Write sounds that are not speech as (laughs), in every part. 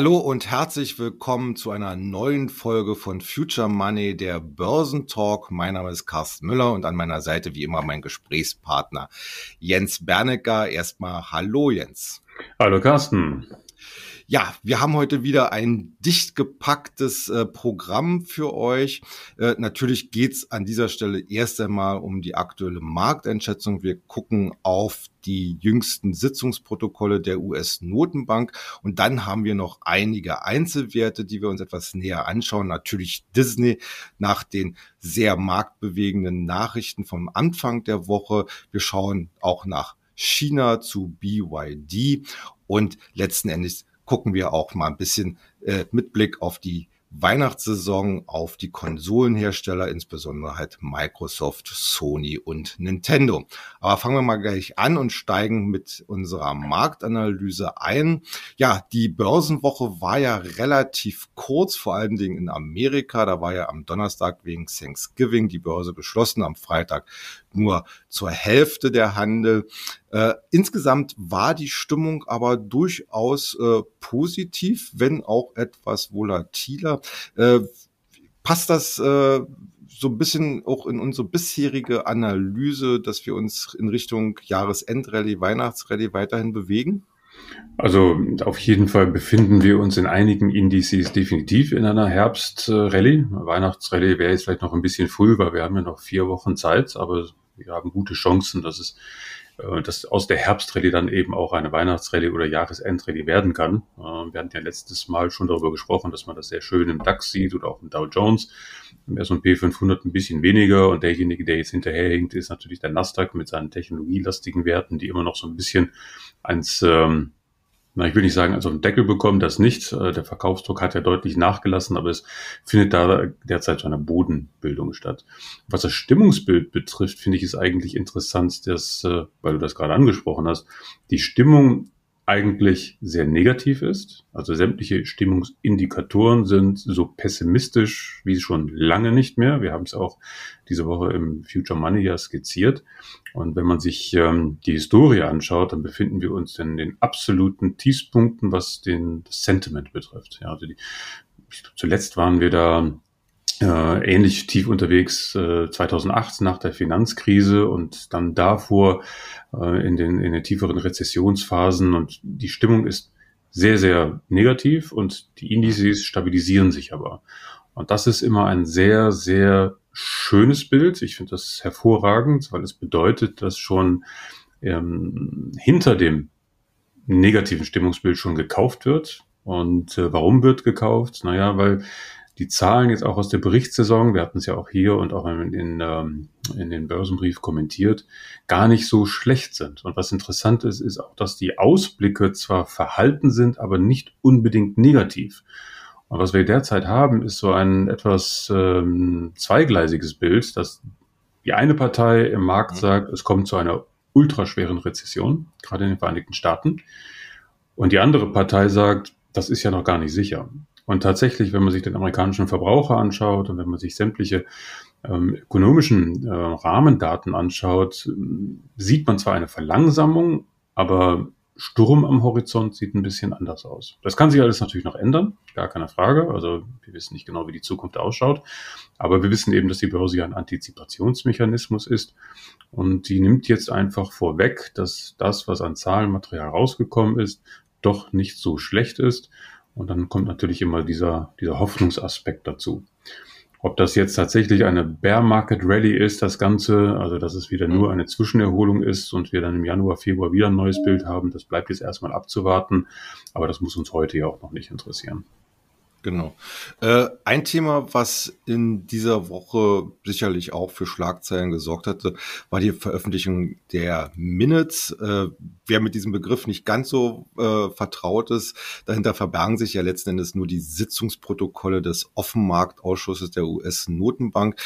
Hallo und herzlich willkommen zu einer neuen Folge von Future Money, der Börsentalk. Mein Name ist Carsten Müller und an meiner Seite wie immer mein Gesprächspartner Jens Bernecker. Erstmal Hallo Jens. Hallo Carsten. Ja, wir haben heute wieder ein dicht gepacktes äh, Programm für euch. Äh, natürlich geht's an dieser Stelle erst einmal um die aktuelle Markteinschätzung. Wir gucken auf die jüngsten Sitzungsprotokolle der US-Notenbank und dann haben wir noch einige Einzelwerte, die wir uns etwas näher anschauen. Natürlich Disney nach den sehr marktbewegenden Nachrichten vom Anfang der Woche. Wir schauen auch nach China zu BYD und letzten Endes gucken wir auch mal ein bisschen äh, mit Blick auf die Weihnachtssaison auf die Konsolenhersteller, insbesondere halt Microsoft, Sony und Nintendo. Aber fangen wir mal gleich an und steigen mit unserer Marktanalyse ein. Ja, die Börsenwoche war ja relativ kurz, vor allen Dingen in Amerika. Da war ja am Donnerstag wegen Thanksgiving die Börse geschlossen, am Freitag nur zur Hälfte der Handel. Äh, insgesamt war die Stimmung aber durchaus äh, positiv, wenn auch etwas volatiler. Äh, passt das äh, so ein bisschen auch in unsere bisherige Analyse, dass wir uns in Richtung Jahresendrallye, Weihnachtsrallye weiterhin bewegen? Also auf jeden Fall befinden wir uns in einigen Indizes definitiv in einer Herbstrallye. Weihnachtsrallye wäre jetzt vielleicht noch ein bisschen früh, weil wir haben ja noch vier Wochen Zeit, aber wir haben gute Chancen, dass es äh, dass aus der Herbstrallye dann eben auch eine Weihnachtsrallye oder Jahresendrallye werden kann. Äh, wir hatten ja letztes Mal schon darüber gesprochen, dass man das sehr schön im DAX sieht oder auch im Dow Jones. Im S&P 500 ein bisschen weniger und derjenige, der jetzt hinterherhinkt, ist natürlich der Nasdaq mit seinen technologielastigen Werten, die immer noch so ein bisschen ans ähm, na, ich will nicht sagen, also einen Deckel bekommen, das nicht. Äh, der Verkaufsdruck hat ja deutlich nachgelassen, aber es findet da derzeit so eine Bodenbildung statt. Was das Stimmungsbild betrifft, finde ich es eigentlich interessant, dass, äh, weil du das gerade angesprochen hast, die Stimmung eigentlich sehr negativ ist. Also sämtliche Stimmungsindikatoren sind so pessimistisch wie schon lange nicht mehr. Wir haben es auch diese Woche im Future Money ja skizziert. Und wenn man sich ähm, die Historie anschaut, dann befinden wir uns in den absoluten Tiefspunkten, was den Sentiment betrifft. Ja, also die, zuletzt waren wir da äh, ähnlich tief unterwegs äh, 2008 nach der Finanzkrise und dann davor äh, in, den, in den tieferen Rezessionsphasen. Und die Stimmung ist sehr, sehr negativ und die Indizes stabilisieren sich aber. Und das ist immer ein sehr, sehr schönes Bild. Ich finde das hervorragend, weil es bedeutet, dass schon ähm, hinter dem negativen Stimmungsbild schon gekauft wird. Und äh, warum wird gekauft? Naja, weil die Zahlen jetzt auch aus der Berichtssaison, wir hatten es ja auch hier und auch in, in, ähm, in den Börsenbrief kommentiert, gar nicht so schlecht sind. Und was interessant ist, ist auch, dass die Ausblicke zwar verhalten sind, aber nicht unbedingt negativ. Und was wir derzeit haben, ist so ein etwas ähm, zweigleisiges Bild, dass die eine Partei im Markt mhm. sagt, es kommt zu einer ultraschweren Rezession, gerade in den Vereinigten Staaten. Und die andere Partei sagt, das ist ja noch gar nicht sicher. Und tatsächlich, wenn man sich den amerikanischen Verbraucher anschaut und wenn man sich sämtliche ähm, ökonomischen äh, Rahmendaten anschaut, sieht man zwar eine Verlangsamung, aber Sturm am Horizont sieht ein bisschen anders aus. Das kann sich alles natürlich noch ändern, gar keine Frage. Also wir wissen nicht genau, wie die Zukunft ausschaut. Aber wir wissen eben, dass die Börse ja ein Antizipationsmechanismus ist. Und die nimmt jetzt einfach vorweg, dass das, was an Zahlenmaterial rausgekommen ist, doch nicht so schlecht ist und dann kommt natürlich immer dieser, dieser Hoffnungsaspekt dazu. Ob das jetzt tatsächlich eine Bear Market Rally ist, das Ganze, also dass es wieder nur eine Zwischenerholung ist und wir dann im Januar, Februar wieder ein neues Bild haben, das bleibt jetzt erstmal abzuwarten. Aber das muss uns heute ja auch noch nicht interessieren. Genau. Äh, ein Thema, was in dieser Woche sicherlich auch für Schlagzeilen gesorgt hatte, war die Veröffentlichung der Minutes. Äh, wer mit diesem Begriff nicht ganz so äh, vertraut ist, dahinter verbergen sich ja letzten Endes nur die Sitzungsprotokolle des Offenmarktausschusses der US-Notenbank.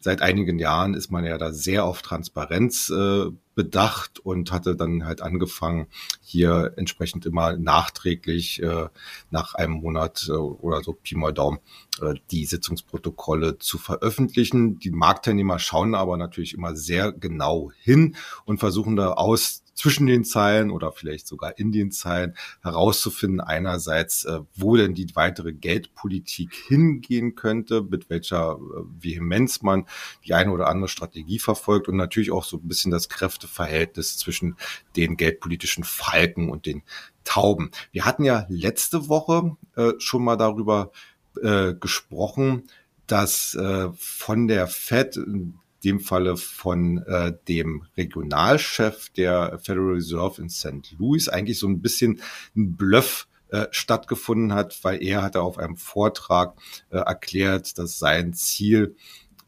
Seit einigen Jahren ist man ja da sehr auf Transparenz äh, bedacht und hatte dann halt angefangen, hier entsprechend immer nachträglich äh, nach einem Monat äh, oder so Pi mal Daumen äh, die Sitzungsprotokolle zu veröffentlichen. Die Marktteilnehmer schauen aber natürlich immer sehr genau hin und versuchen da aus zwischen den Zeilen oder vielleicht sogar in den Zeilen herauszufinden, einerseits, äh, wo denn die weitere Geldpolitik hingehen könnte, mit welcher äh, Vehemenz man die eine oder andere Strategie verfolgt und natürlich auch so ein bisschen das Kräfteverhältnis zwischen den geldpolitischen Falken und den Tauben. Wir hatten ja letzte Woche äh, schon mal darüber äh, gesprochen, dass äh, von der Fed dem Falle von äh, dem Regionalchef der Federal Reserve in St. Louis eigentlich so ein bisschen ein Bluff äh, stattgefunden hat, weil er hatte auf einem Vortrag äh, erklärt, dass sein Ziel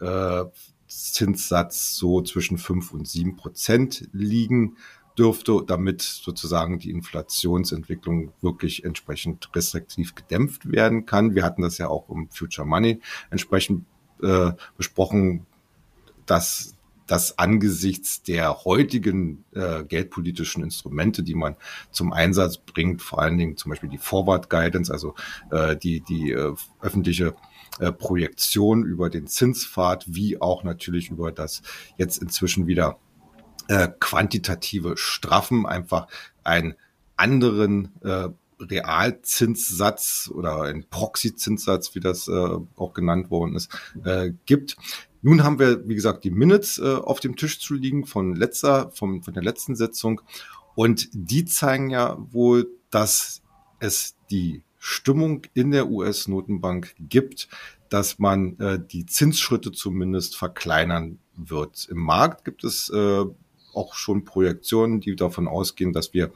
äh, Zinssatz so zwischen fünf und sieben Prozent liegen dürfte, damit sozusagen die Inflationsentwicklung wirklich entsprechend restriktiv gedämpft werden kann. Wir hatten das ja auch im Future Money entsprechend äh, besprochen, dass das angesichts der heutigen äh, geldpolitischen Instrumente, die man zum Einsatz bringt, vor allen Dingen zum Beispiel die Forward Guidance, also äh, die, die äh, öffentliche äh, Projektion über den Zinspfad, wie auch natürlich über das jetzt inzwischen wieder äh, quantitative Straffen, einfach einen anderen äh, Realzinssatz oder ein Proxy-Zinssatz, wie das äh, auch genannt worden ist, äh, gibt. Nun haben wir, wie gesagt, die Minutes äh, auf dem Tisch zu liegen von letzter, vom, von der letzten Sitzung. Und die zeigen ja wohl, dass es die Stimmung in der US-Notenbank gibt, dass man äh, die Zinsschritte zumindest verkleinern wird. Im Markt gibt es äh, auch schon Projektionen, die davon ausgehen, dass wir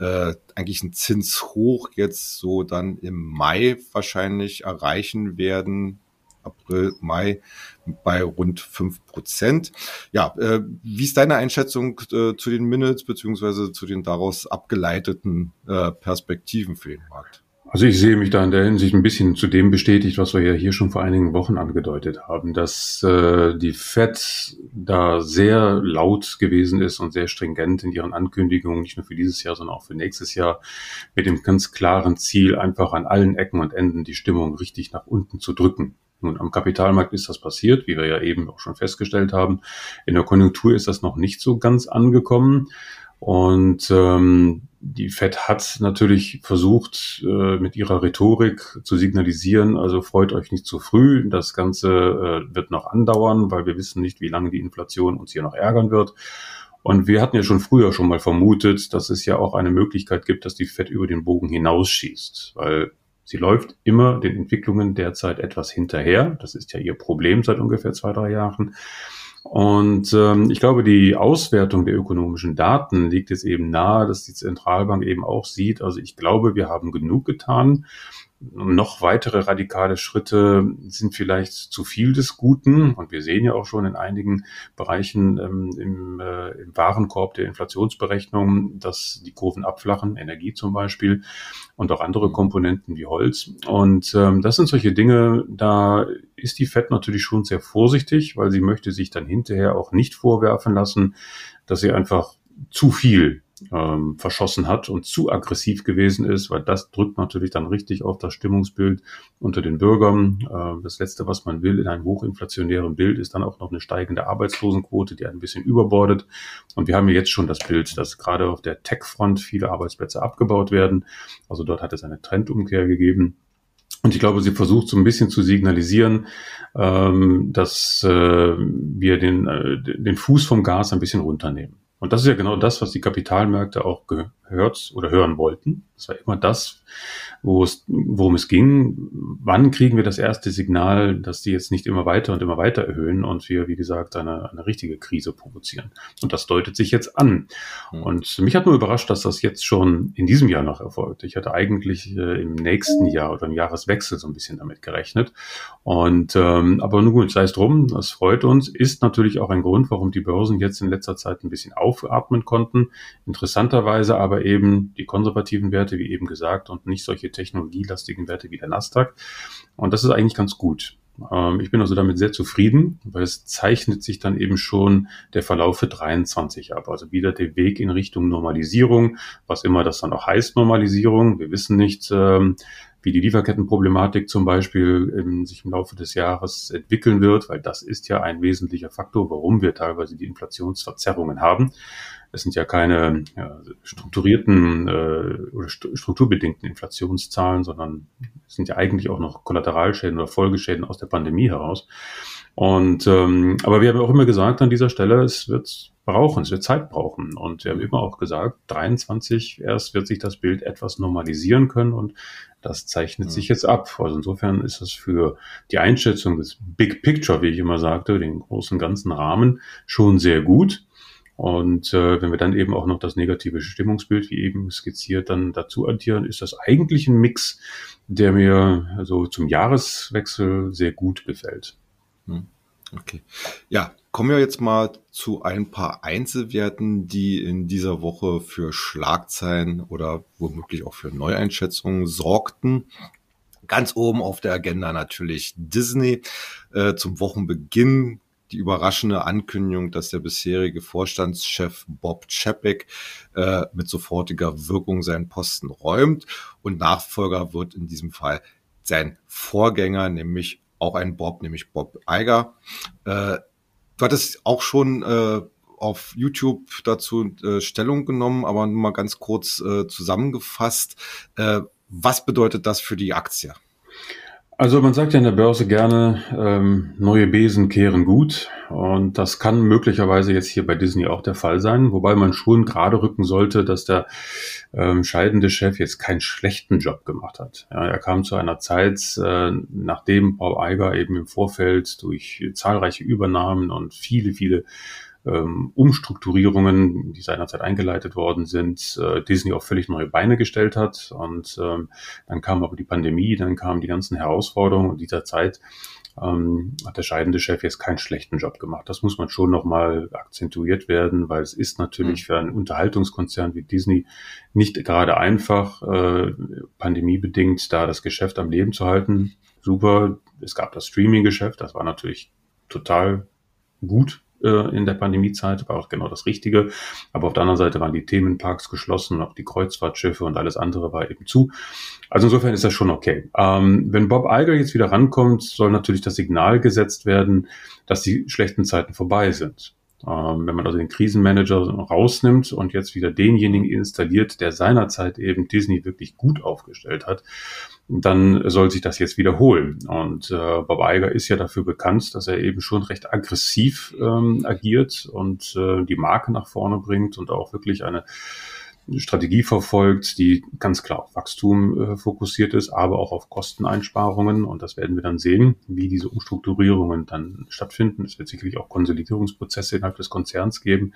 äh, eigentlich einen Zinshoch jetzt so dann im Mai wahrscheinlich erreichen werden, April, Mai bei rund fünf Prozent. Ja, äh, wie ist deine Einschätzung äh, zu den Minutes beziehungsweise zu den daraus abgeleiteten äh, Perspektiven für den Markt? Also ich sehe mich da in der Hinsicht ein bisschen zu dem bestätigt, was wir ja hier schon vor einigen Wochen angedeutet haben, dass äh, die Fed da sehr laut gewesen ist und sehr stringent in ihren Ankündigungen, nicht nur für dieses Jahr, sondern auch für nächstes Jahr, mit dem ganz klaren Ziel, einfach an allen Ecken und Enden die Stimmung richtig nach unten zu drücken. Nun, am Kapitalmarkt ist das passiert, wie wir ja eben auch schon festgestellt haben. In der Konjunktur ist das noch nicht so ganz angekommen. Und ähm, die Fed hat natürlich versucht, äh, mit ihrer Rhetorik zu signalisieren, also freut euch nicht zu früh, das Ganze äh, wird noch andauern, weil wir wissen nicht, wie lange die Inflation uns hier noch ärgern wird. Und wir hatten ja schon früher schon mal vermutet, dass es ja auch eine Möglichkeit gibt, dass die Fed über den Bogen hinausschießt, weil sie läuft immer den Entwicklungen derzeit etwas hinterher. Das ist ja ihr Problem seit ungefähr zwei, drei Jahren. Und ähm, ich glaube, die Auswertung der ökonomischen Daten liegt jetzt eben nahe, dass die Zentralbank eben auch sieht. Also ich glaube, wir haben genug getan noch weitere radikale Schritte sind vielleicht zu viel des Guten. Und wir sehen ja auch schon in einigen Bereichen ähm, im, äh, im Warenkorb der Inflationsberechnung, dass die Kurven abflachen, Energie zum Beispiel und auch andere Komponenten wie Holz. Und ähm, das sind solche Dinge, da ist die FED natürlich schon sehr vorsichtig, weil sie möchte sich dann hinterher auch nicht vorwerfen lassen, dass sie einfach zu viel ähm, verschossen hat und zu aggressiv gewesen ist, weil das drückt natürlich dann richtig auf das Stimmungsbild unter den Bürgern. Äh, das Letzte, was man will in einem hochinflationären Bild, ist dann auch noch eine steigende Arbeitslosenquote, die ein bisschen überbordet. Und wir haben jetzt schon das Bild, dass gerade auf der Tech-Front viele Arbeitsplätze abgebaut werden. Also dort hat es eine Trendumkehr gegeben. Und ich glaube, sie versucht so ein bisschen zu signalisieren, ähm, dass äh, wir den, äh, den Fuß vom Gas ein bisschen runternehmen. Und das ist ja genau das, was die Kapitalmärkte auch gehört oder hören wollten. Das war immer das, wo es, worum es ging. Wann kriegen wir das erste Signal, dass die jetzt nicht immer weiter und immer weiter erhöhen und wir, wie gesagt, eine, eine richtige Krise provozieren? Und das deutet sich jetzt an. Mhm. Und mich hat nur überrascht, dass das jetzt schon in diesem Jahr noch erfolgt. Ich hatte eigentlich äh, im nächsten Jahr oder im Jahreswechsel so ein bisschen damit gerechnet. Und ähm, aber nun gut, sei es drum, das freut uns. Ist natürlich auch ein Grund, warum die Börsen jetzt in letzter Zeit ein bisschen aufatmen konnten. Interessanterweise aber eben die konservativen Werte, wie eben gesagt, und nicht solche technologielastigen Werte wie der Nasdaq. Und das ist eigentlich ganz gut. Ähm, ich bin also damit sehr zufrieden, weil es zeichnet sich dann eben schon der Verlauf für 23 ab. Also wieder der Weg in Richtung Normalisierung, was immer das dann auch heißt, Normalisierung. Wir wissen nicht, ähm, wie die Lieferkettenproblematik zum Beispiel im, sich im Laufe des Jahres entwickeln wird, weil das ist ja ein wesentlicher Faktor, warum wir teilweise die Inflationsverzerrungen haben. Es sind ja keine ja, strukturierten äh, oder strukturbedingten Inflationszahlen, sondern es sind ja eigentlich auch noch Kollateralschäden oder Folgeschäden aus der Pandemie heraus. Und ähm, aber wir haben auch immer gesagt an dieser Stelle, es wird brauchen, es wird Zeit brauchen. Und wir haben immer auch gesagt, 23 erst wird sich das Bild etwas normalisieren können und das zeichnet sich jetzt ab. Also insofern ist es für die Einschätzung des Big Picture, wie ich immer sagte, den großen ganzen Rahmen schon sehr gut. Und äh, wenn wir dann eben auch noch das negative Stimmungsbild, wie eben skizziert, dann dazu addieren, ist das eigentlich ein Mix, der mir so zum Jahreswechsel sehr gut gefällt. Hm. Okay. Ja, kommen wir jetzt mal zu ein paar Einzelwerten, die in dieser Woche für Schlagzeilen oder womöglich auch für Neueinschätzungen sorgten. Ganz oben auf der Agenda natürlich Disney. Äh, zum Wochenbeginn die überraschende Ankündigung, dass der bisherige Vorstandschef Bob Chapek äh, mit sofortiger Wirkung seinen Posten räumt und Nachfolger wird in diesem Fall sein Vorgänger, nämlich auch ein Bob, nämlich Bob Eiger. Äh, du hattest auch schon äh, auf YouTube dazu äh, Stellung genommen, aber nur mal ganz kurz äh, zusammengefasst. Äh, was bedeutet das für die Aktie? Also man sagt ja in der Börse gerne, ähm, neue Besen kehren gut. Und das kann möglicherweise jetzt hier bei Disney auch der Fall sein, wobei man schon gerade rücken sollte, dass der ähm, scheidende Chef jetzt keinen schlechten Job gemacht hat. Ja, er kam zu einer Zeit, äh, nachdem Paul Eiger eben im Vorfeld durch zahlreiche Übernahmen und viele, viele ähm, Umstrukturierungen, die seinerzeit eingeleitet worden sind, äh, Disney auf völlig neue Beine gestellt hat. Und ähm, dann kam aber die Pandemie, dann kamen die ganzen Herausforderungen und dieser Zeit ähm, hat der scheidende Chef jetzt keinen schlechten Job gemacht. Das muss man schon nochmal akzentuiert werden, weil es ist natürlich mhm. für einen Unterhaltungskonzern wie Disney nicht gerade einfach, äh, pandemiebedingt da das Geschäft am Leben zu halten. Super, es gab das Streaming-Geschäft, das war natürlich total gut äh, in der Pandemiezeit, war auch genau das Richtige. Aber auf der anderen Seite waren die Themenparks geschlossen, auch die Kreuzfahrtschiffe und alles andere war eben zu. Also insofern ist das schon okay. Ähm, wenn Bob Iger jetzt wieder rankommt, soll natürlich das Signal gesetzt werden, dass die schlechten Zeiten vorbei sind. Ähm, wenn man also den Krisenmanager rausnimmt und jetzt wieder denjenigen installiert, der seinerzeit eben Disney wirklich gut aufgestellt hat, dann soll sich das jetzt wiederholen. Und äh, Bob Iger ist ja dafür bekannt, dass er eben schon recht aggressiv ähm, agiert und äh, die Marke nach vorne bringt und auch wirklich eine Strategie verfolgt, die ganz klar auf Wachstum äh, fokussiert ist, aber auch auf Kosteneinsparungen. Und das werden wir dann sehen, wie diese Umstrukturierungen dann stattfinden. Es wird sicherlich auch Konsolidierungsprozesse innerhalb des Konzerns geben,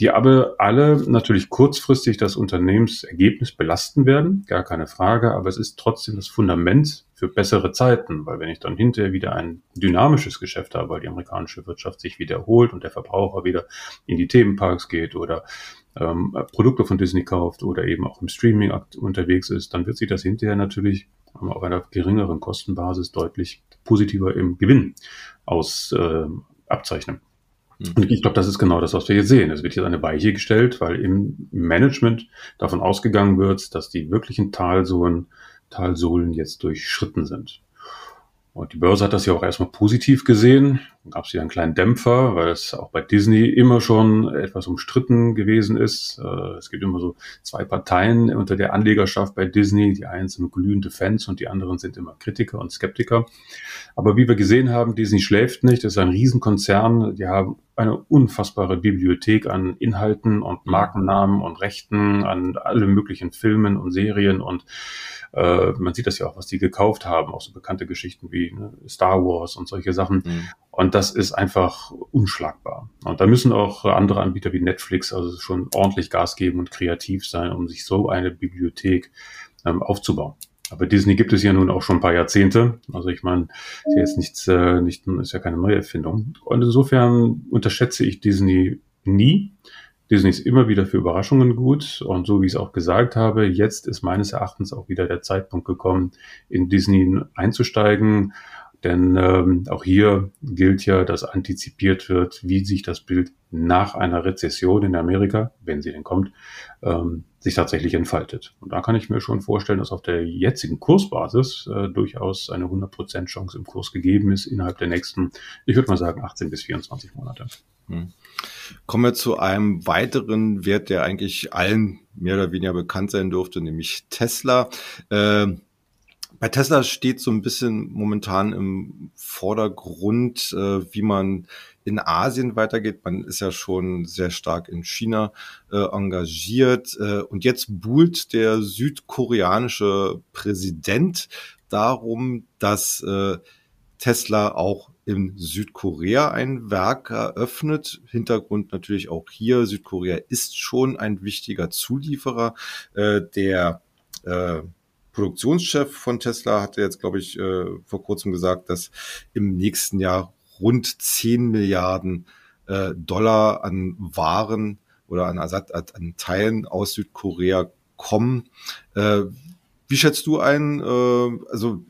die aber alle natürlich kurzfristig das Unternehmensergebnis belasten werden, gar keine Frage, aber es ist trotzdem das Fundament für bessere Zeiten, weil wenn ich dann hinterher wieder ein dynamisches Geschäft habe, weil die amerikanische Wirtschaft sich wiederholt und der Verbraucher wieder in die Themenparks geht oder ähm, Produkte von Disney kauft oder eben auch im Streaming unterwegs ist, dann wird sich das hinterher natürlich ähm, auf einer geringeren Kostenbasis deutlich positiver im Gewinn aus äh, abzeichnen. Hm. Und ich glaube, das ist genau das, was wir jetzt sehen. Es wird jetzt eine Weiche gestellt, weil im Management davon ausgegangen wird, dass die wirklichen Talsohlen, Talsohlen jetzt durchschritten sind. Und die Börse hat das ja auch erstmal positiv gesehen. Dann gab es hier einen kleinen Dämpfer, weil es auch bei Disney immer schon etwas umstritten gewesen ist. Äh, es gibt immer so zwei Parteien unter der Anlegerschaft bei Disney. Die einen sind glühende Fans und die anderen sind immer Kritiker und Skeptiker. Aber wie wir gesehen haben, Disney schläft nicht. Es ist ein Riesenkonzern. Die haben eine unfassbare Bibliothek an Inhalten und Markennamen und Rechten an alle möglichen Filmen und Serien und äh, man sieht das ja auch, was die gekauft haben, auch so bekannte Geschichten wie ne, Star Wars und solche Sachen. Mhm. Und das ist einfach unschlagbar. Und da müssen auch andere Anbieter wie Netflix also schon ordentlich Gas geben und kreativ sein, um sich so eine Bibliothek ähm, aufzubauen. Aber Disney gibt es ja nun auch schon ein paar Jahrzehnte. Also ich meine, ist ja jetzt nichts, äh, nicht, ist ja keine neue Erfindung. Und insofern unterschätze ich Disney nie. Disney ist immer wieder für Überraschungen gut und so wie ich es auch gesagt habe, jetzt ist meines Erachtens auch wieder der Zeitpunkt gekommen, in Disney einzusteigen. Denn ähm, auch hier gilt ja, dass antizipiert wird, wie sich das Bild nach einer Rezession in Amerika, wenn sie denn kommt, ähm, sich tatsächlich entfaltet. Und da kann ich mir schon vorstellen, dass auf der jetzigen Kursbasis äh, durchaus eine 100% Chance im Kurs gegeben ist innerhalb der nächsten, ich würde mal sagen, 18 bis 24 Monate. Hm. Kommen wir zu einem weiteren Wert, der eigentlich allen mehr oder weniger bekannt sein dürfte, nämlich Tesla. Äh, bei Tesla steht so ein bisschen momentan im Vordergrund, äh, wie man in Asien weitergeht. Man ist ja schon sehr stark in China äh, engagiert. Äh, und jetzt buhlt der südkoreanische Präsident darum, dass äh, Tesla auch in Südkorea ein Werk eröffnet. Hintergrund natürlich auch hier. Südkorea ist schon ein wichtiger Zulieferer. Äh, der äh, Produktionschef von Tesla hatte jetzt, glaube ich, äh, vor kurzem gesagt, dass im nächsten Jahr rund 10 Milliarden äh, Dollar an Waren oder an Ersatz, an Teilen aus Südkorea kommen. Äh, wie schätzt du ein? Äh, also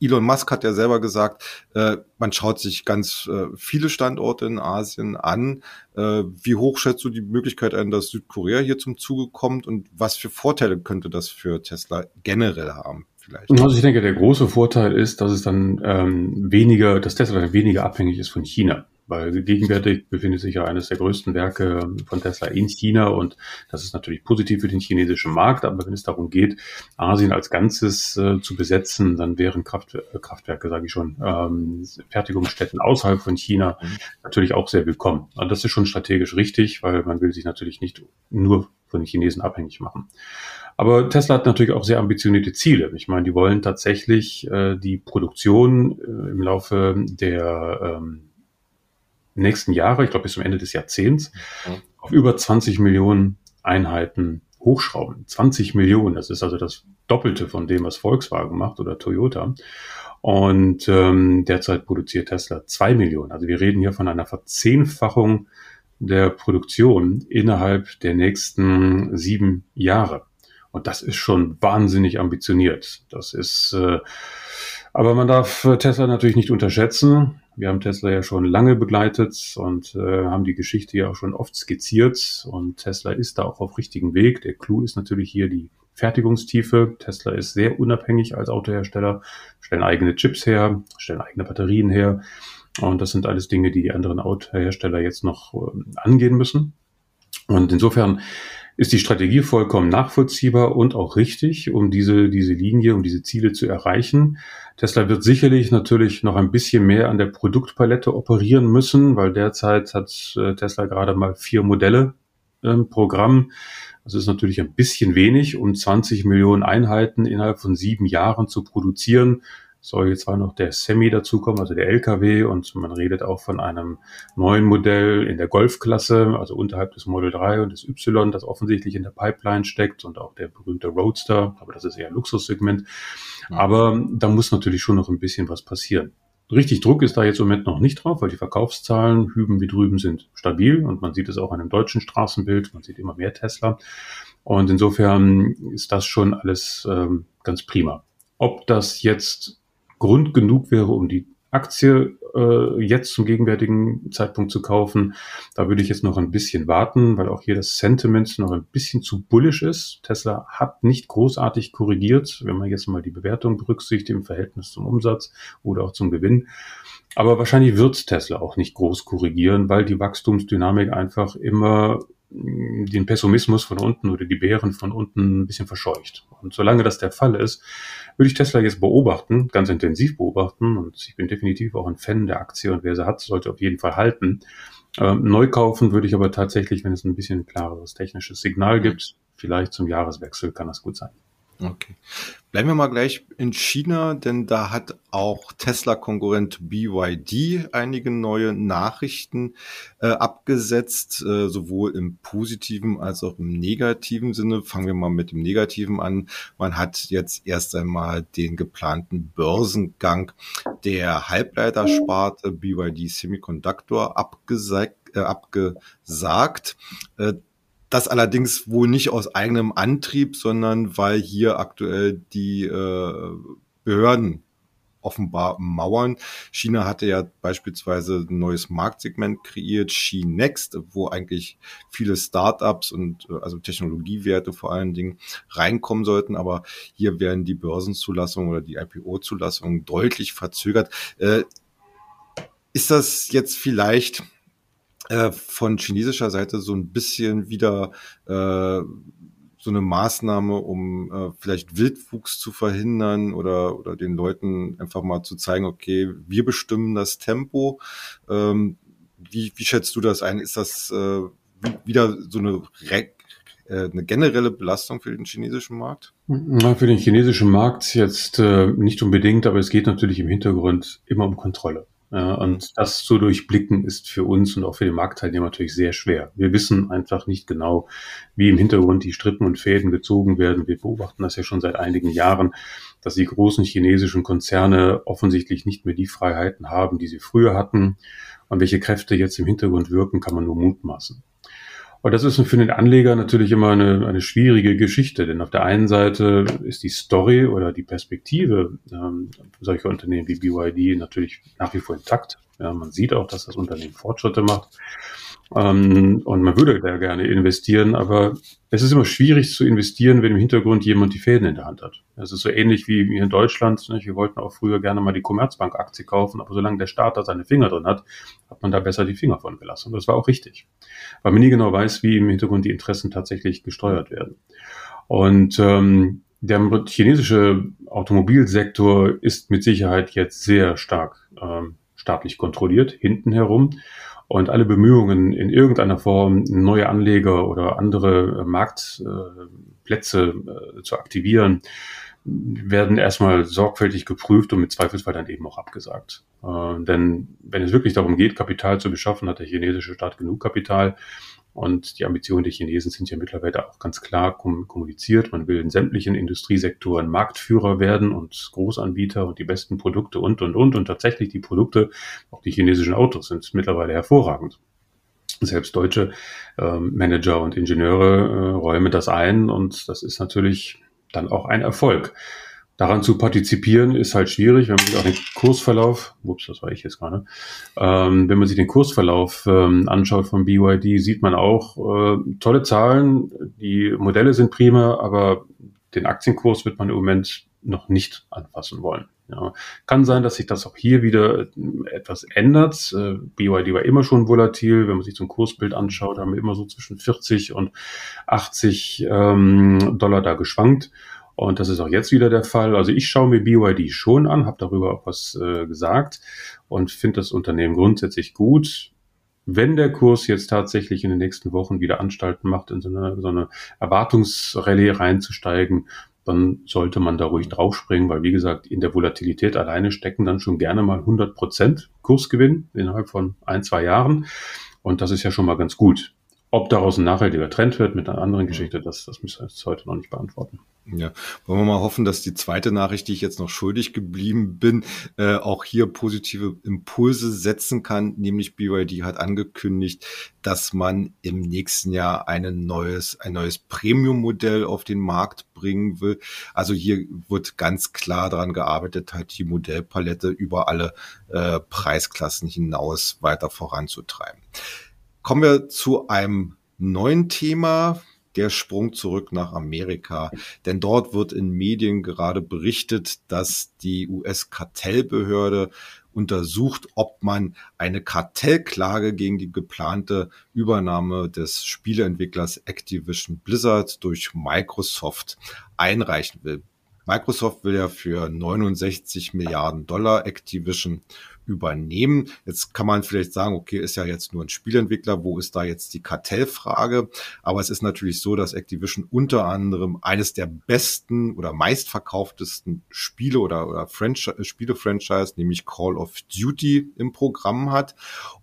Elon Musk hat ja selber gesagt, äh, man schaut sich ganz äh, viele Standorte in Asien an. Äh, wie hoch schätzt du die Möglichkeit ein, dass Südkorea hier zum Zuge kommt und was für Vorteile könnte das für Tesla generell haben? Vielleicht. Also ich denke, der große Vorteil ist, dass es dann ähm, weniger, dass Tesla weniger abhängig ist von China weil gegenwärtig befindet sich ja eines der größten Werke von Tesla in China und das ist natürlich positiv für den chinesischen Markt, aber wenn es darum geht, Asien als Ganzes äh, zu besetzen, dann wären Kraft, äh, Kraftwerke, sage ich schon, ähm, Fertigungsstätten außerhalb von China mhm. natürlich auch sehr willkommen. Und das ist schon strategisch richtig, weil man will sich natürlich nicht nur von den Chinesen abhängig machen. Aber Tesla hat natürlich auch sehr ambitionierte Ziele. Ich meine, die wollen tatsächlich äh, die Produktion äh, im Laufe der ähm, nächsten Jahre, ich glaube bis zum Ende des Jahrzehnts, mhm. auf über 20 Millionen Einheiten hochschrauben. 20 Millionen, das ist also das Doppelte von dem, was Volkswagen macht oder Toyota. Und ähm, derzeit produziert Tesla zwei Millionen. Also wir reden hier von einer Verzehnfachung der Produktion innerhalb der nächsten sieben Jahre. Und das ist schon wahnsinnig ambitioniert. Das ist, äh, aber man darf Tesla natürlich nicht unterschätzen. Wir haben Tesla ja schon lange begleitet und äh, haben die Geschichte ja auch schon oft skizziert. Und Tesla ist da auch auf richtigen Weg. Der Clou ist natürlich hier die Fertigungstiefe. Tesla ist sehr unabhängig als Autohersteller, stellen eigene Chips her, stellen eigene Batterien her. Und das sind alles Dinge, die die anderen Autohersteller jetzt noch äh, angehen müssen. Und insofern ist die Strategie vollkommen nachvollziehbar und auch richtig, um diese, diese Linie, um diese Ziele zu erreichen. Tesla wird sicherlich natürlich noch ein bisschen mehr an der Produktpalette operieren müssen, weil derzeit hat äh, Tesla gerade mal vier Modelle im Programm. Das ist natürlich ein bisschen wenig, um 20 Millionen Einheiten innerhalb von sieben Jahren zu produzieren soll jetzt zwar noch der Semi dazukommen, also der LKW, und man redet auch von einem neuen Modell in der Golfklasse, also unterhalb des Model 3 und des Y, das offensichtlich in der Pipeline steckt und auch der berühmte Roadster, aber das ist eher ein Luxussegment. Aber da muss natürlich schon noch ein bisschen was passieren. Richtig Druck ist da jetzt im Moment noch nicht drauf, weil die Verkaufszahlen hüben wie drüben sind stabil und man sieht es auch an dem deutschen Straßenbild, man sieht immer mehr Tesla. Und insofern ist das schon alles ähm, ganz prima. Ob das jetzt Grund genug wäre, um die Aktie äh, jetzt zum gegenwärtigen Zeitpunkt zu kaufen. Da würde ich jetzt noch ein bisschen warten, weil auch hier das Sentiment noch ein bisschen zu bullish ist. Tesla hat nicht großartig korrigiert, wenn man jetzt mal die Bewertung berücksichtigt im Verhältnis zum Umsatz oder auch zum Gewinn. Aber wahrscheinlich wird Tesla auch nicht groß korrigieren, weil die Wachstumsdynamik einfach immer den Pessimismus von unten oder die Bären von unten ein bisschen verscheucht. Und solange das der Fall ist, würde ich Tesla jetzt beobachten, ganz intensiv beobachten. Und ich bin definitiv auch ein Fan der Aktie und wer sie hat, sollte auf jeden Fall halten. Ähm, neu kaufen würde ich aber tatsächlich, wenn es ein bisschen klareres technisches Signal gibt, vielleicht zum Jahreswechsel kann das gut sein. Okay. Bleiben wir mal gleich in China, denn da hat auch Tesla-Konkurrent BYD einige neue Nachrichten äh, abgesetzt, äh, sowohl im positiven als auch im negativen Sinne. Fangen wir mal mit dem negativen an. Man hat jetzt erst einmal den geplanten Börsengang der Halbleitersparte BYD Semiconductor abgesagt. Äh, abgesagt. Das allerdings wohl nicht aus eigenem Antrieb, sondern weil hier aktuell die äh, Behörden offenbar mauern. China hatte ja beispielsweise ein neues Marktsegment kreiert, Next, wo eigentlich viele Startups und äh, also Technologiewerte vor allen Dingen reinkommen sollten. Aber hier werden die Börsenzulassungen oder die IPO-Zulassungen deutlich verzögert. Äh, ist das jetzt vielleicht äh, von chinesischer Seite so ein bisschen wieder äh, so eine Maßnahme, um äh, vielleicht Wildwuchs zu verhindern oder, oder den Leuten einfach mal zu zeigen, okay, wir bestimmen das Tempo. Ähm, wie, wie schätzt du das ein? Ist das äh, wieder so eine, äh, eine generelle Belastung für den chinesischen Markt? Na, für den chinesischen Markt jetzt äh, nicht unbedingt, aber es geht natürlich im Hintergrund immer um Kontrolle. Und das zu durchblicken ist für uns und auch für den Marktteilnehmer natürlich sehr schwer. Wir wissen einfach nicht genau, wie im Hintergrund die Strippen und Fäden gezogen werden. Wir beobachten das ja schon seit einigen Jahren, dass die großen chinesischen Konzerne offensichtlich nicht mehr die Freiheiten haben, die sie früher hatten. Und welche Kräfte jetzt im Hintergrund wirken, kann man nur mutmaßen. Und das ist für den Anleger natürlich immer eine, eine schwierige Geschichte, denn auf der einen Seite ist die Story oder die Perspektive ähm, solcher Unternehmen wie BYD natürlich nach wie vor intakt. Ja, man sieht auch, dass das Unternehmen Fortschritte macht. Ähm, und man würde da gerne investieren, aber es ist immer schwierig zu investieren, wenn im Hintergrund jemand die Fäden in der Hand hat. Es ist so ähnlich wie hier in Deutschland. Nicht? Wir wollten auch früher gerne mal die Commerzbank-Aktie kaufen, aber solange der Staat da seine Finger drin hat, hat man da besser die Finger von gelassen. Und das war auch richtig, weil man nie genau weiß, wie im Hintergrund die Interessen tatsächlich gesteuert werden. Und ähm, der chinesische Automobilsektor ist mit Sicherheit jetzt sehr stark ähm, staatlich kontrolliert, hinten herum. Und alle Bemühungen, in irgendeiner Form neue Anleger oder andere äh, Marktplätze äh, zu aktivieren, werden erstmal sorgfältig geprüft und mit Zweifelsfall dann eben auch abgesagt. Äh, denn wenn es wirklich darum geht, Kapital zu beschaffen, hat der chinesische Staat genug Kapital. Und die Ambitionen der Chinesen sind ja mittlerweile auch ganz klar kommuniziert. Man will in sämtlichen Industriesektoren Marktführer werden und Großanbieter und die besten Produkte und, und, und. Und tatsächlich die Produkte, auch die chinesischen Autos, sind mittlerweile hervorragend. Selbst deutsche äh, Manager und Ingenieure äh, räumen das ein und das ist natürlich dann auch ein Erfolg. Daran zu partizipieren ist halt schwierig, wenn man sich auch den Kursverlauf, ups, das war ich jetzt gerade, ähm, wenn man sich den Kursverlauf ähm, anschaut von BYD, sieht man auch äh, tolle Zahlen, die Modelle sind prima, aber den Aktienkurs wird man im Moment noch nicht anfassen wollen. Ja. Kann sein, dass sich das auch hier wieder äh, etwas ändert. Äh, BYD war immer schon volatil. Wenn man sich so ein Kursbild anschaut, haben wir immer so zwischen 40 und 80 ähm, Dollar da geschwankt. Und das ist auch jetzt wieder der Fall. Also ich schaue mir BYD schon an, habe darüber auch was äh, gesagt und finde das Unternehmen grundsätzlich gut. Wenn der Kurs jetzt tatsächlich in den nächsten Wochen wieder Anstalten macht, in so eine, so eine Erwartungsrallye reinzusteigen, dann sollte man da ruhig draufspringen, weil wie gesagt, in der Volatilität alleine stecken dann schon gerne mal 100 Prozent Kursgewinn innerhalb von ein, zwei Jahren. Und das ist ja schon mal ganz gut. Ob daraus ein nachhaltiger Trend wird mit einer anderen Geschichte, das, das müssen wir jetzt heute noch nicht beantworten. Ja, wollen wir mal hoffen, dass die zweite Nachricht, die ich jetzt noch schuldig geblieben bin, äh, auch hier positive Impulse setzen kann. Nämlich BYD hat angekündigt, dass man im nächsten Jahr ein neues, ein neues Premium-Modell auf den Markt bringen will. Also hier wird ganz klar daran gearbeitet, halt die Modellpalette über alle äh, Preisklassen hinaus weiter voranzutreiben. Kommen wir zu einem neuen Thema, der Sprung zurück nach Amerika. Denn dort wird in Medien gerade berichtet, dass die US-Kartellbehörde untersucht, ob man eine Kartellklage gegen die geplante Übernahme des Spieleentwicklers Activision Blizzard durch Microsoft einreichen will. Microsoft will ja für 69 Milliarden Dollar Activision übernehmen. Jetzt kann man vielleicht sagen, okay, ist ja jetzt nur ein Spielentwickler, wo ist da jetzt die Kartellfrage? Aber es ist natürlich so, dass Activision unter anderem eines der besten oder meistverkauftesten Spiele oder, oder Franchise, Spiele-Franchise, nämlich Call of Duty im Programm hat.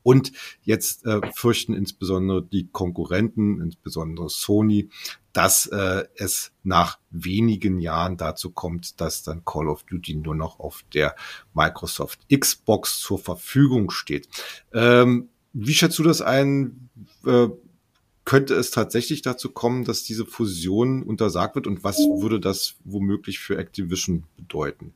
Und jetzt äh, fürchten insbesondere die Konkurrenten, insbesondere Sony, dass äh, es nach wenigen Jahren dazu kommt, dass dann Call of Duty nur noch auf der Microsoft Xbox zur Verfügung steht. Ähm, wie schätzt du das ein? Äh, könnte es tatsächlich dazu kommen, dass diese Fusion untersagt wird und was würde das womöglich für Activision bedeuten?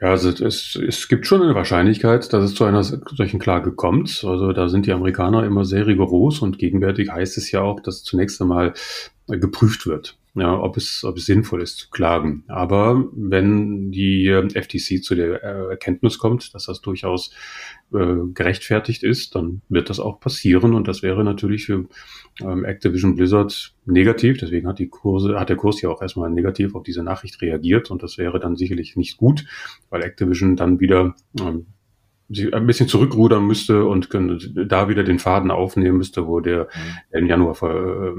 Ja, also es, es gibt schon eine Wahrscheinlichkeit, dass es zu einer solchen Klage kommt. Also da sind die Amerikaner immer sehr rigoros und gegenwärtig heißt es ja auch, dass zunächst einmal geprüft wird ja, ob es, ob es sinnvoll ist zu klagen. Aber wenn die ähm, FTC zu der äh, Erkenntnis kommt, dass das durchaus äh, gerechtfertigt ist, dann wird das auch passieren und das wäre natürlich für ähm, Activision Blizzard negativ. Deswegen hat die Kurse, hat der Kurs ja auch erstmal negativ auf diese Nachricht reagiert und das wäre dann sicherlich nicht gut, weil Activision dann wieder ähm, sich ein bisschen zurückrudern müsste und da wieder den Faden aufnehmen müsste, wo der mhm. im Januar ver, äh,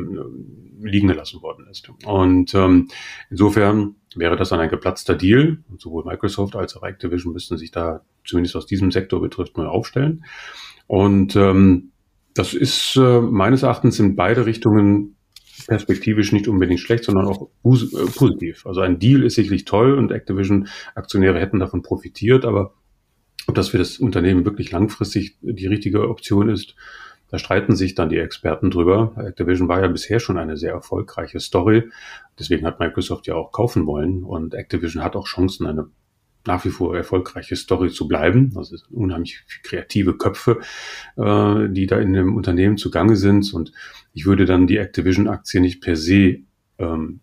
liegen gelassen worden ist. Und ähm, insofern wäre das dann ein geplatzter Deal. Und sowohl Microsoft als auch Activision müssten sich da zumindest was diesem Sektor betrifft neu aufstellen. Und ähm, das ist äh, meines Erachtens in beide Richtungen perspektivisch nicht unbedingt schlecht, sondern auch äh, positiv. Also ein Deal ist sicherlich toll und Activision-Aktionäre hätten davon profitiert, aber ob das für das Unternehmen wirklich langfristig die richtige Option ist, da streiten sich dann die Experten drüber. Activision war ja bisher schon eine sehr erfolgreiche Story. Deswegen hat Microsoft ja auch kaufen wollen. Und Activision hat auch Chancen, eine nach wie vor erfolgreiche Story zu bleiben. Es sind unheimlich kreative Köpfe, äh, die da in dem Unternehmen zugange sind. Und ich würde dann die Activision-Aktie nicht per se ähm,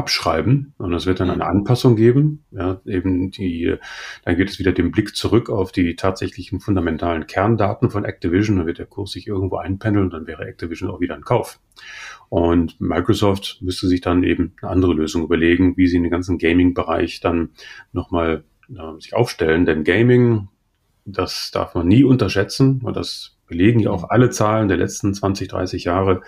abschreiben und es wird dann eine Anpassung geben. Ja, eben die, dann geht es wieder den Blick zurück auf die tatsächlichen fundamentalen Kerndaten von Activision. Dann wird der Kurs sich irgendwo einpendeln und dann wäre Activision auch wieder ein Kauf. Und Microsoft müsste sich dann eben eine andere Lösung überlegen, wie sie in den ganzen Gaming-Bereich dann nochmal äh, sich aufstellen. Denn Gaming, das darf man nie unterschätzen und das belegen ja auch alle Zahlen der letzten 20, 30 Jahre.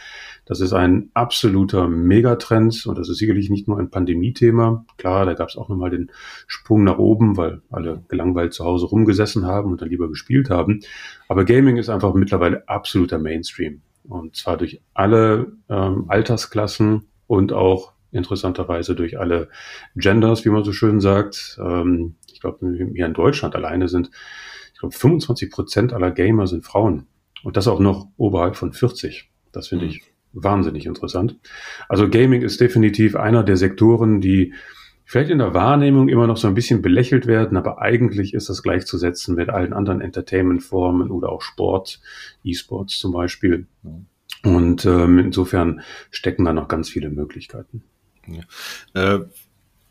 Das ist ein absoluter Megatrend und das ist sicherlich nicht nur ein Pandemie-Thema. Klar, da gab es auch nochmal den Sprung nach oben, weil alle gelangweilt zu Hause rumgesessen haben und dann lieber gespielt haben. Aber Gaming ist einfach mittlerweile absoluter Mainstream. Und zwar durch alle ähm, Altersklassen und auch interessanterweise durch alle Genders, wie man so schön sagt. Ähm, ich glaube, hier in Deutschland alleine sind, ich glaube, 25 Prozent aller Gamer sind Frauen. Und das auch noch oberhalb von 40. Das finde ich wahnsinnig interessant. Also Gaming ist definitiv einer der Sektoren, die vielleicht in der Wahrnehmung immer noch so ein bisschen belächelt werden, aber eigentlich ist das gleichzusetzen mit allen anderen Entertainment-Formen oder auch Sport, E-Sports zum Beispiel. Und ähm, insofern stecken da noch ganz viele Möglichkeiten. Ja. Äh,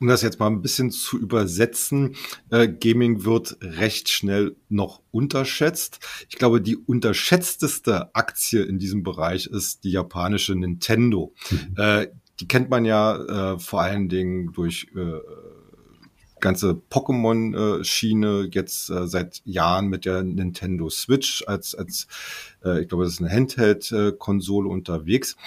um das jetzt mal ein bisschen zu übersetzen, äh, Gaming wird recht schnell noch unterschätzt. Ich glaube, die unterschätzteste Aktie in diesem Bereich ist die japanische Nintendo. Mhm. Äh, die kennt man ja äh, vor allen Dingen durch äh, ganze Pokémon-Schiene jetzt äh, seit Jahren mit der Nintendo Switch als, als äh, ich glaube, das ist eine Handheld-Konsole unterwegs.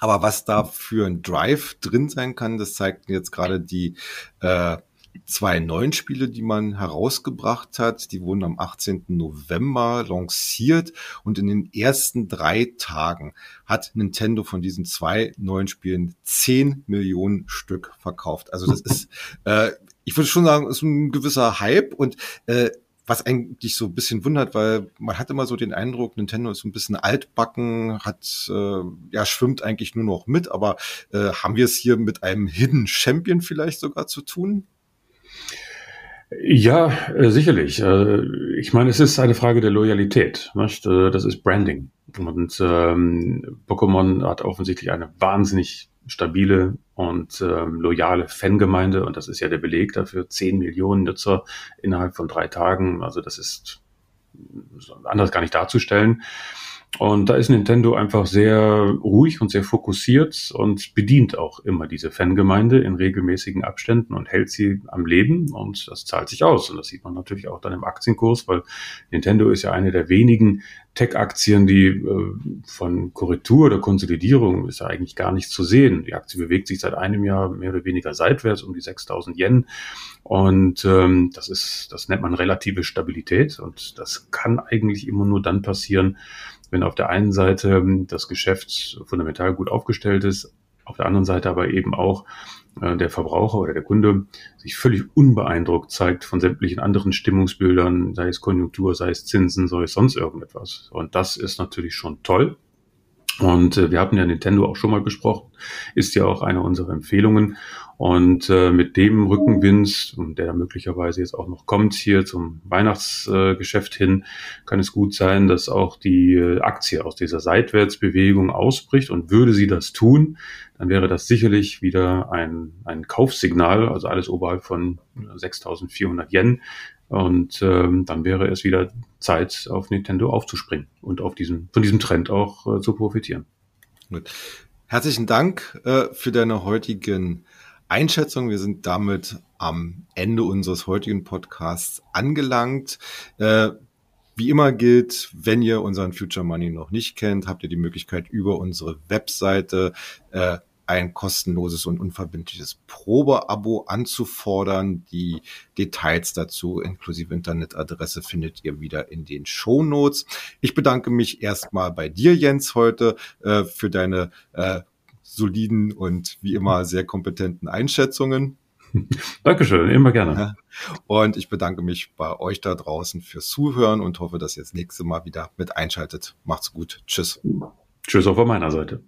Aber was da für ein Drive drin sein kann, das zeigten jetzt gerade die äh, zwei neuen Spiele, die man herausgebracht hat. Die wurden am 18. November lanciert und in den ersten drei Tagen hat Nintendo von diesen zwei neuen Spielen 10 Millionen Stück verkauft. Also das ist, äh, ich würde schon sagen, ist ein gewisser Hype und äh, was eigentlich so ein bisschen wundert, weil man hat immer so den Eindruck, Nintendo ist so ein bisschen altbacken, hat äh, ja schwimmt eigentlich nur noch mit, aber äh, haben wir es hier mit einem Hidden Champion vielleicht sogar zu tun? Ja, äh, sicherlich. Äh, ich meine, es ist eine Frage der Loyalität. Nicht? Äh, das ist Branding. Und ähm, Pokémon hat offensichtlich eine wahnsinnig stabile und ähm, loyale Fangemeinde und das ist ja der Beleg dafür. Zehn Millionen Nutzer innerhalb von drei Tagen. Also das ist anders gar nicht darzustellen. Und da ist Nintendo einfach sehr ruhig und sehr fokussiert und bedient auch immer diese Fangemeinde in regelmäßigen Abständen und hält sie am Leben und das zahlt sich aus. Und das sieht man natürlich auch dann im Aktienkurs, weil Nintendo ist ja eine der wenigen Tech-Aktien, die äh, von Korrektur oder Konsolidierung ist ja eigentlich gar nicht zu sehen. Die Aktie bewegt sich seit einem Jahr mehr oder weniger seitwärts um die 6000 Yen. Und ähm, das ist, das nennt man relative Stabilität. Und das kann eigentlich immer nur dann passieren, wenn auf der einen Seite ähm, das Geschäft fundamental gut aufgestellt ist, auf der anderen Seite aber eben auch äh, der Verbraucher oder der Kunde sich völlig unbeeindruckt zeigt von sämtlichen anderen Stimmungsbildern, sei es Konjunktur, sei es Zinsen, sei es sonst irgendetwas. Und das ist natürlich schon toll. Und äh, wir hatten ja Nintendo auch schon mal besprochen, ist ja auch eine unserer Empfehlungen. Und äh, mit dem Rückenwind, der möglicherweise jetzt auch noch kommt hier zum Weihnachtsgeschäft äh, hin, kann es gut sein, dass auch die äh, Aktie aus dieser Seitwärtsbewegung ausbricht. Und würde sie das tun, dann wäre das sicherlich wieder ein, ein Kaufsignal, also alles oberhalb von 6.400 Yen. Und ähm, dann wäre es wieder Zeit, auf Nintendo aufzuspringen und auf diesen, von diesem Trend auch äh, zu profitieren. Gut. Herzlichen Dank äh, für deine heutigen Einschätzungen. Wir sind damit am Ende unseres heutigen Podcasts angelangt. Äh, wie immer gilt, wenn ihr unseren Future Money noch nicht kennt, habt ihr die Möglichkeit über unsere Webseite äh, ein kostenloses und unverbindliches Probeabo anzufordern. Die Details dazu inklusive Internetadresse findet ihr wieder in den Show Notes. Ich bedanke mich erstmal bei dir, Jens, heute äh, für deine äh, soliden und wie immer sehr kompetenten Einschätzungen. (laughs) Dankeschön, immer gerne. Und ich bedanke mich bei euch da draußen fürs Zuhören und hoffe, dass ihr das nächste Mal wieder mit einschaltet. Macht's gut. Tschüss. Tschüss auch von meiner Seite.